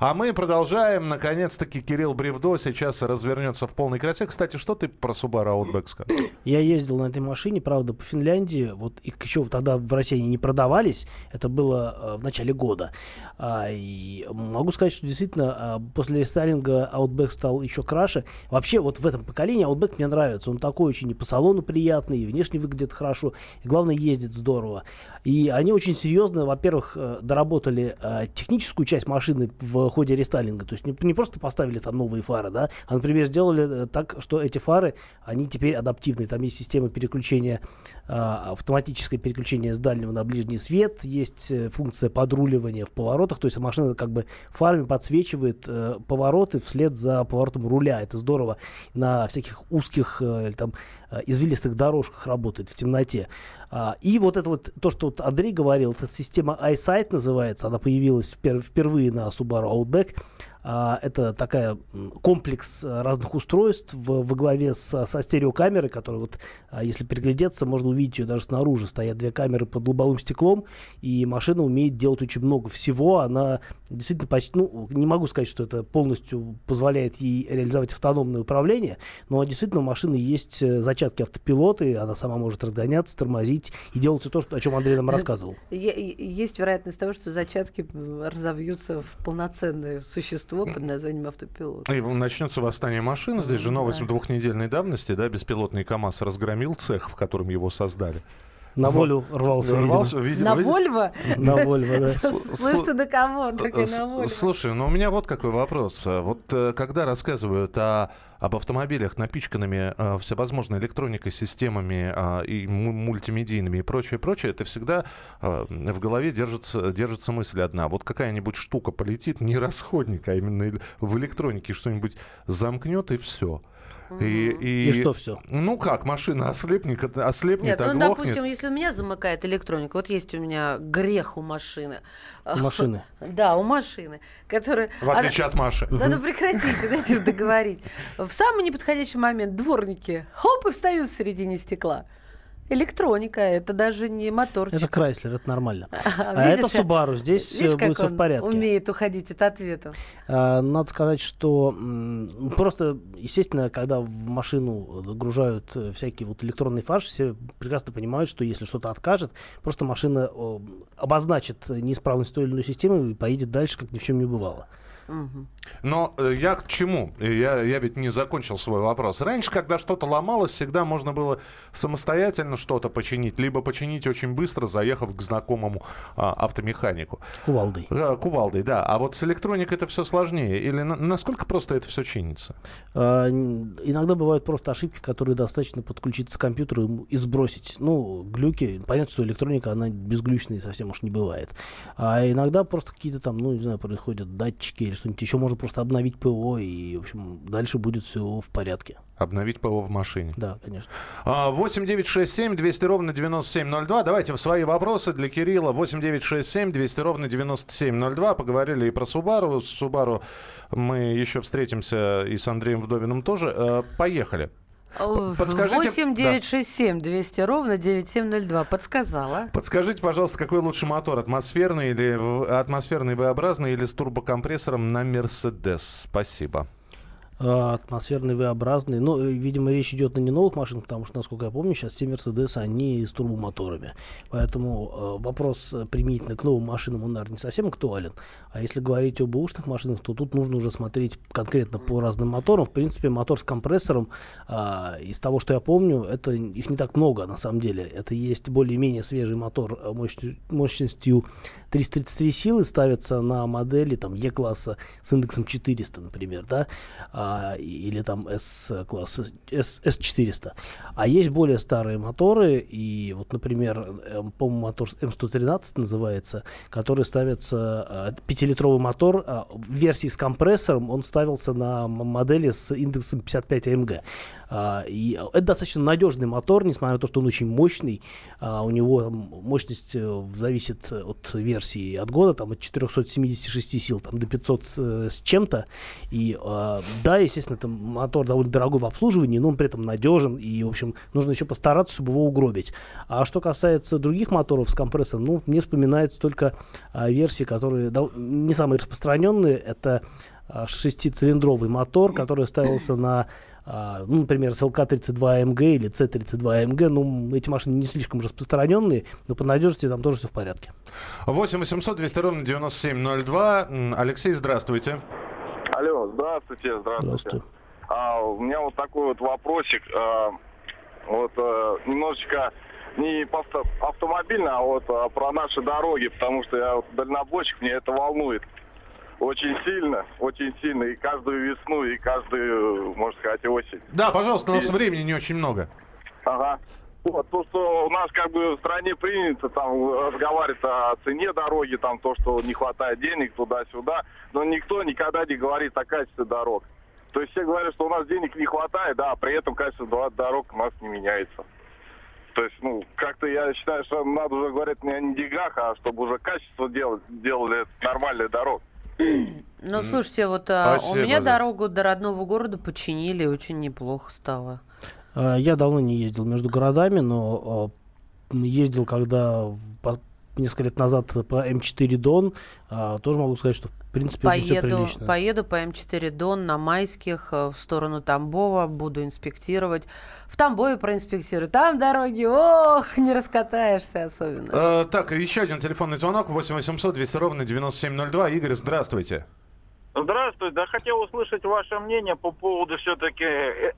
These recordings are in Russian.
А мы продолжаем. Наконец-таки Кирилл Бревдо сейчас развернется в полной красе. Кстати, что ты про Subaru Outback скажешь? Я ездил на этой машине, правда, по Финляндии. Вот их еще тогда в России не продавались. Это было э, в начале года. А, и могу сказать, что действительно а, после рестайлинга Outback стал еще краше. Вообще вот в этом поколении Outback мне нравится. Он такой очень и по салону приятный, и внешне выглядит хорошо. И главное, ездит здорово. И они очень серьезно, во-первых, э, доработали э, техническую часть машины в ходе рестайлинга. То есть не, не просто поставили там новые фары, да, а, например, сделали э, так, что эти фары, они теперь адаптивные. Там есть система переключения, э, автоматическое переключение с дальнего на ближний свет, есть э, функция подруливания в поворотах. То есть машина как бы фарами подсвечивает э, повороты вслед за поворотом руля. Это здорово. На всяких узких э, там извилистых дорожках работает в темноте. А, и вот это вот, то, что вот Андрей говорил, эта система iSight называется, она появилась впервые на Subaru Outback. А, это такая комплекс э, разных устройств в, во главе с, со стереокамерой, которая вот, а, если приглядеться, можно увидеть ее даже снаружи. Стоят две камеры под лобовым стеклом, и машина умеет делать очень много всего. Она действительно почти, ну, не могу сказать, что это полностью позволяет ей реализовать автономное управление, но действительно у машины есть э, зачатки автопилота, и она сама может разгоняться, тормозить и делать все то, что, о чем Андрей нам рассказывал. Есть вероятность того, что зачатки разовьются в полноценное существо существо под названием автопилот. И начнется восстание машин. Здесь же новость да. двухнедельной давности, да, беспилотный КАМАЗ разгромил цех, в котором его создали. На волю рвался, рвался видимо. На Вольво? На Вольво, да. Слышь, ты на кого? Слушай, ну у меня вот какой вопрос. Вот э, когда рассказывают о об автомобилях, напичканными э, всевозможной электроникой, системами э, и мультимедийными и прочее, прочее, это всегда э, в голове держится, держится мысль одна. Вот какая-нибудь штука полетит, не расходник, а именно в электронике что-нибудь замкнет и все. И, и, и что все? Ну как, машина ослепнет, ослепнет, Нет, ну, допустим, если у меня замыкает электроника, вот есть у меня грех у машины. У машины? Да, у машины, которая... В отличие от Маши. Да ну прекратите, дайте договорить. В самый неподходящий момент дворники, хоп, и встают в середине стекла электроника, это даже не моторчик. Это Крайслер, это нормально. А, это Subaru, здесь видишь, будет все в порядке. умеет уходить от ответа. А, надо сказать, что просто, естественно, когда в машину загружают э, всякие вот электронные фарш, все прекрасно понимают, что если что-то откажет, просто машина обозначит неисправность той или иной системы и поедет дальше, как ни в чем не бывало. Но э, я к чему? Я, я ведь не закончил свой вопрос. Раньше, когда что-то ломалось, всегда можно было самостоятельно что-то починить, либо починить очень быстро, заехав к знакомому а, автомеханику. Кувалдой. Да, кувалдой, да. А вот с электроникой это все сложнее. Или на, насколько просто это все чинится? А, иногда бывают просто ошибки, которые достаточно подключиться к компьютеру и сбросить. Ну, глюки. Понятно, что электроника, она безглючной совсем уж не бывает. А иногда просто какие-то там, ну, не знаю, происходят датчики или что-нибудь еще, можно просто обновить ПО, и, в общем, дальше будет все в порядке. Обновить ПО в машине. Да, конечно. 8 9 6 7 200 ровно 9702. Давайте в свои вопросы для Кирилла. 8 9 6 7 200 ровно 9702. Поговорили и про Субару. С Субару мы еще встретимся и с Андреем Вдовиным тоже. Э, поехали. Подскажите... 8 9 6 7 200 ровно 9702. Подсказала. Подскажите, пожалуйста, какой лучше мотор? Атмосферный или атмосферный V-образный или с турбокомпрессором на Мерседес? Спасибо. А, атмосферный V-образный. Но, э, видимо, речь идет о не новых машинах, потому что, насколько я помню, сейчас все Мерседесы, они с турбомоторами. Поэтому э, вопрос э, применительно к новым машинам, он, наверное, не совсем актуален. А если говорить об бэушных машинах, то тут нужно уже смотреть конкретно по разным моторам. В принципе, мотор с компрессором, э, из того, что я помню, это их не так много, на самом деле. Это есть более-менее свежий мотор э, мощностью, мощностью 333 силы ставится на модели там E-класса с индексом 400, например, да, а, или там S-класса, S, S400. А есть более старые моторы, и вот, например, по-моему, мотор M113 называется, который ставится, 5-литровый а, мотор, а, в версии с компрессором, он ставился на модели с индексом 55 AMG. А, и это достаточно надежный мотор, несмотря на то, что он очень мощный. А, у него мощность э, зависит от версии, от года, там от 476 сил там, до 500 э, с чем-то. И а, да, естественно, это мотор довольно дорогой в обслуживании, но он при этом надежен, и, в общем, нужно еще постараться, чтобы его угробить. А что касается других моторов с компрессором, ну, мне вспоминаются только версии, которые не самые распространенные. Это шестицилиндровый мотор, который ставился на а, ну, например, СЛК-32МГ или С-32МГ, ну, эти машины не слишком распространенные, но по надежности там тоже все в порядке. 8 800 200 ровно 9702. Алексей, здравствуйте. Алло, здравствуйте, здравствуйте. Здравствуйте. А, у меня вот такой вот вопросик. А, вот а, немножечко не авто- автомобильно, а вот а, про наши дороги, потому что я вот дальнобойщик, мне это волнует очень сильно, очень сильно, и каждую весну, и каждую, можно сказать, осень. Да, пожалуйста, у нас времени не очень много. Ага. Вот, то, что у нас как бы в стране принято там разговаривать о цене дороги, там то, что не хватает денег туда-сюда, но никто никогда не говорит о качестве дорог. То есть все говорят, что у нас денег не хватает, да, а при этом качество до- дорог у нас не меняется. То есть, ну, как-то я считаю, что надо уже говорить не о деньгах, а чтобы уже качество делать, делали нормальные дороги. Ну, слушайте, вот а, у Спасибо, меня да. дорогу до родного города починили, очень неплохо стало. А, Я давно не ездил между городами, но а, ездил, когда несколько лет назад по М4 Дон. А, Тоже могу сказать, что в принципе очень все Поеду, прилично. поеду по М4 Дон на Майских э, в сторону Тамбова, буду инспектировать. В Тамбове проинспектирую. Там дороги, ох, не раскатаешься особенно. Э, так, еще один телефонный звонок. 8 800 200 ровно 9702. Игорь, здравствуйте. Здравствуйте. Да хотел услышать ваше мнение по поводу все-таки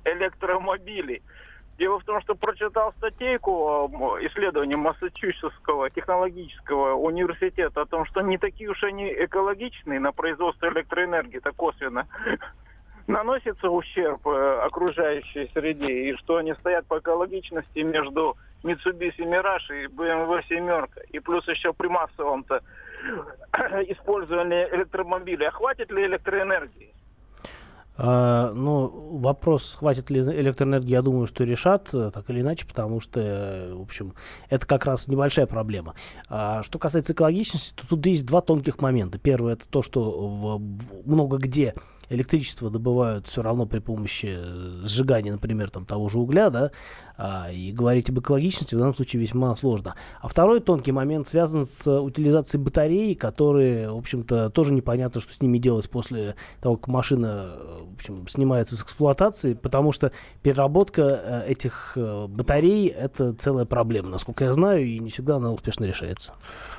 электромобилей. Дело в том, что прочитал статейку м, исследования Массачусетского технологического университета о том, что не такие уж они экологичные на производство электроэнергии, это косвенно наносится ущерб э, окружающей среде, и что они стоят по экологичности между Mitsubishi Mirage и BMW семерка. И плюс еще при массовом-то использовании электромобилей. А хватит ли электроэнергии? А, ну, вопрос, хватит ли электроэнергии, я думаю, что решат, э, так или иначе, потому что, э, в общем, это как раз небольшая проблема. А, что касается экологичности, то тут есть два тонких момента. Первое, это то, что много где электричество добывают все равно при помощи э, сжигания, например, там, того же угля, да, а, и говорить об экологичности в данном случае весьма сложно. А второй тонкий момент связан с утилизацией батарей, которые, в общем-то, тоже непонятно, что с ними делать после того, как машина, э, в общем, снимается с эксплуатации, потому что переработка э, этих батарей – это целая проблема, насколько я знаю, и не всегда она успешно решается.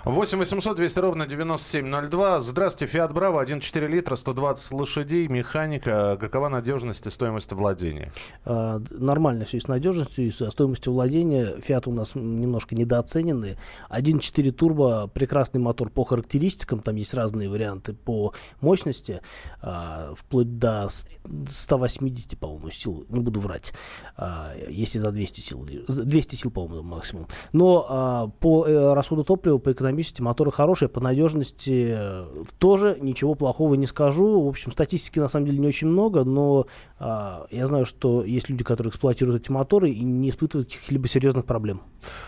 8 800 200 ровно 9702. Здравствуйте, Фиат Браво, 1,4 литра, 120 лошадей, механика. Какова надежность и стоимость владения? А, Нормально все с надежностью и со стоимостью владения. Фиат у нас немножко недооценены. 1.4 турбо, прекрасный мотор по характеристикам, там есть разные варианты по мощности, а, вплоть до с- 180, по-моему, сил, не буду врать, а, если за 200 сил, или- за 200 сил, по-моему, максимум. Но а, по э, расходу топлива, по экономичности моторы хорошие, по надежности э, тоже ничего плохого не скажу. В общем, статистики на самом деле не очень много, но а, я знаю, что есть люди, которые эксплуатируют эти моторы и не испытывают каких-либо серьезных проблем.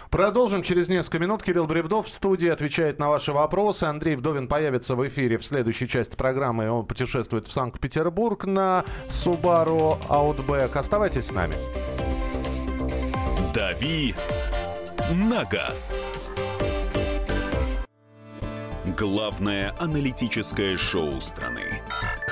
Продолжим через несколько минут. Кирилл Бревдов в студии отвечает на ваши вопросы. Андрей Вдовин появится в эфире в следующей части программы. Он путешествует в Санкт-Петербург на Subaru Outback. Оставайтесь с нами. «Дави на газ». Главное аналитическое шоу страны.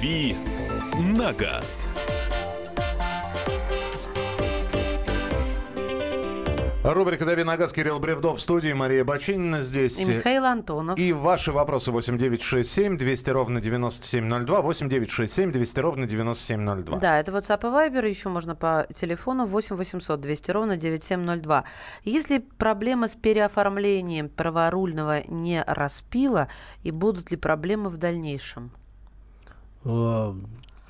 «Дави на газ». Рубрика «Дави на газ» Кирилл Бревдов в студии. Мария Бачинина здесь. И Михаил Антонов. И ваши вопросы 8967 200 ровно 9702. 8967 200 ровно 9702. Да, это WhatsApp и Viber, еще можно по телефону 8 800 200 ровно 9702. Если проблема с переоформлением праворульного не распила, и будут ли проблемы в дальнейшем? Э,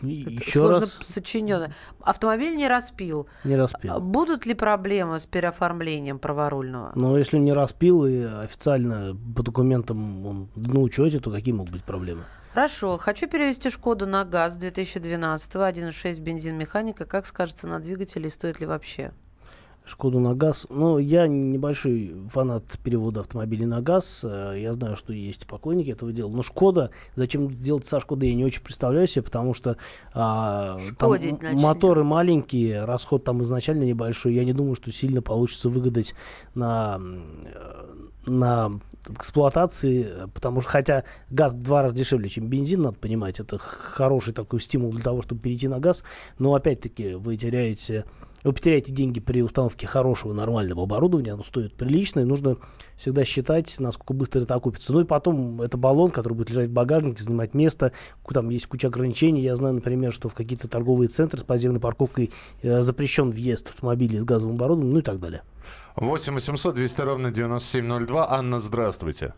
Еще сложно раз сочиненное. Автомобиль не распил. не распил. А Будут ли проблемы с переоформлением праворульного? Но если не распил и официально по документам он на учете, то какие могут быть проблемы? Хорошо. Хочу перевести Шкоду на газ 2012 1.6 бензин механика. Как скажется на двигателе и стоит ли вообще? Шкоду на газ. Ну, я небольшой фанат перевода автомобилей на газ. Э, Я знаю, что есть поклонники этого дела. Но Шкода, зачем делать со Шкодой, я не очень представляю себе, потому что а, там Шкодить моторы маленькие, расход там изначально небольшой. Я не думаю, что сильно получится выгадать на, э, на эксплуатации, потому что, хотя газ в два раза дешевле, чем бензин, надо понимать, это хороший такой стимул для того, чтобы перейти на газ, но опять-таки вы теряете, вы потеряете деньги при установке хорошего, нормального оборудования, оно стоит прилично, и нужно всегда считать, насколько быстро это окупится. Ну и потом это баллон, который будет лежать в багажнике, занимать место, там есть куча ограничений. Я знаю, например, что в какие-то торговые центры с подземной парковкой э, запрещен въезд автомобилей с газовым оборудованием, ну и так далее. 8 800 200 ровно 9702. Анна, здравствуйте.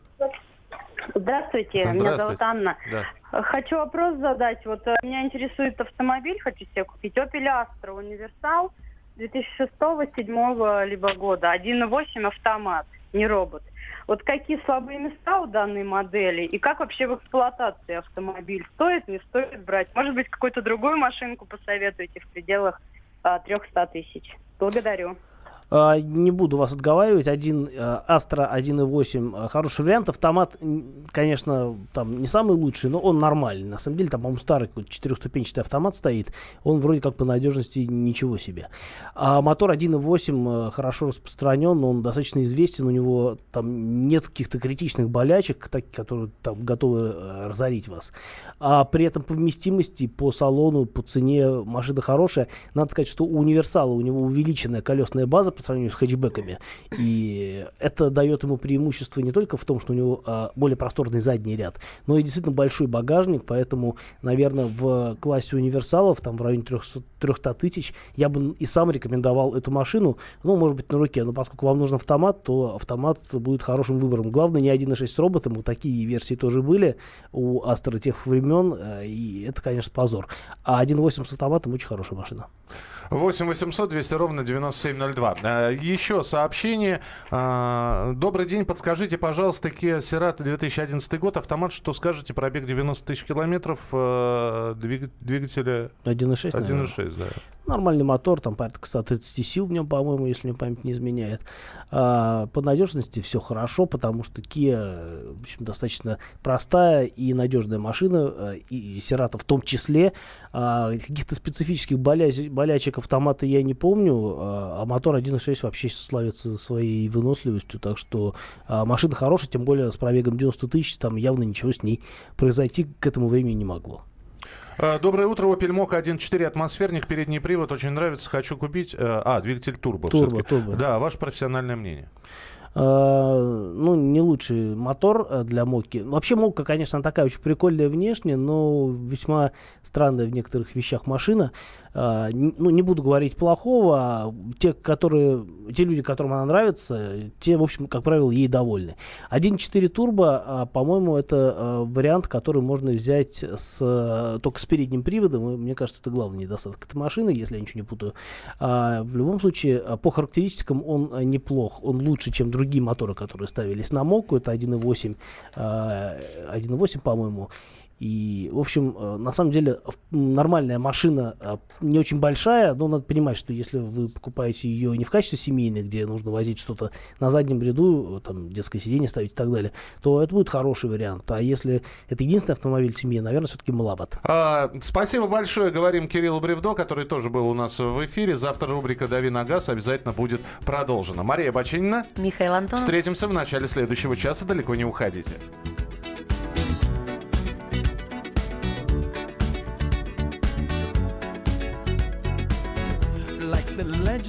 Здравствуйте, меня Здравствуйте. зовут Анна. Да. Хочу вопрос задать. Вот э, меня интересует автомобиль, хочу себе купить. Opel Astra Универсал 2006-2007 либо года. 1.8 автомат, не робот. Вот какие слабые места у данной модели и как вообще в эксплуатации автомобиль? Стоит, не стоит брать? Может быть, какую-то другую машинку посоветуете в пределах а, 300 тысяч? Благодарю. А, Не буду вас отговаривать. Один Astra 1.8 э, хороший вариант. Автомат, конечно, там не самый лучший, но он нормальный. На самом деле, там, по-моему, старый четырехступенчатый автомат стоит. Он вроде как по надежности ничего себе. А мотор 1.8 э, хорошо распространен, он достаточно известен. У него там нет каких-то критичных болячек, так- которые там готовы э, разорить вас. А при этом по вместимости, по салону, по цене машина хорошая. Надо сказать, что у универсала у него увеличенная колесная база по сравнению с хэтчбеками. И это дает ему преимущество не только в том, что у него а, более просторный задний ряд, но и действительно большой багажник. Поэтому, наверное, в классе универсалов, там в районе 300, 300 тысяч, я бы и сам рекомендовал эту машину. Ну, может быть, на руке. Но поскольку вам нужен автомат, то автомат будет хорошим выбором. Главное, не 1.6 с роботом. Вот такие версии тоже были у Астра тех времен. э, И это, конечно, позор. А 1.8 с автоматом очень хорошая машина. 8 800 200 ровно 9702. А, Еще сообщение. А, Добрый день, подскажите, пожалуйста, Kia Cerato 2011 год, автомат, что скажете, пробег 90 тысяч километров, э, двиг- двигателя 1.6, наверное. 1.6, да. Нормальный мотор, там порядка 130 сил в нем, по-моему, если мне память не изменяет. А, по надежности все хорошо, потому что Kia, э, в общем, достаточно простая и надежная машина, э, и Cerato в том числе. А, каких-то специфических боля- болячек автомата я не помню, а, а мотор 1.6 вообще славится своей выносливостью, так что а, машина хорошая, тем более с пробегом 90 тысяч, там явно ничего с ней произойти к этому времени не могло. А, Доброе утро, Opel Mokka 1.4 атмосферник, передний привод, очень нравится, хочу купить. Э, А, двигатель турбо. Турбо, турбо. Да, ваше профессиональное мнение. Ну, не лучший мотор э, для Моки. Вообще Мокка, конечно, она такая очень прикольная внешне, но весьма странная в некоторых вещах машина. Н- ну, не буду говорить плохого, а те, которые, те люди, которым она нравится, те, в общем, как правило, ей довольны. 1.4 турбо, а, по-моему, это а, вариант, который можно взять с, э, только с передним приводом. И мне кажется, это главный недостаток этой машины, если я ничего не путаю. А, в любом случае, а, по характеристикам он неплох. Он лучше, чем другие моторы, которые ставились на Моку. Это 1.8, а, 1.8, по-моему. И, в общем, э, на самом деле нормальная машина, э, не очень большая, но надо понимать, что если вы покупаете ее не в качестве семейной, где нужно возить что-то на заднем ряду, там детское сиденье ставить и так далее, то это будет хороший вариант. А если это единственный автомобиль в семье, наверное, все-таки маловат. А, Спасибо большое, говорим Кириллу Бревдо, который тоже был у нас в эфире. Завтра рубрика «Дави на газ» обязательно будет продолжена. Мария Бачинина, Михаил Антонов. встретимся в начале следующего часа, далеко не уходите.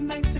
night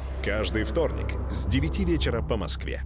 Каждый вторник с 9 вечера по Москве.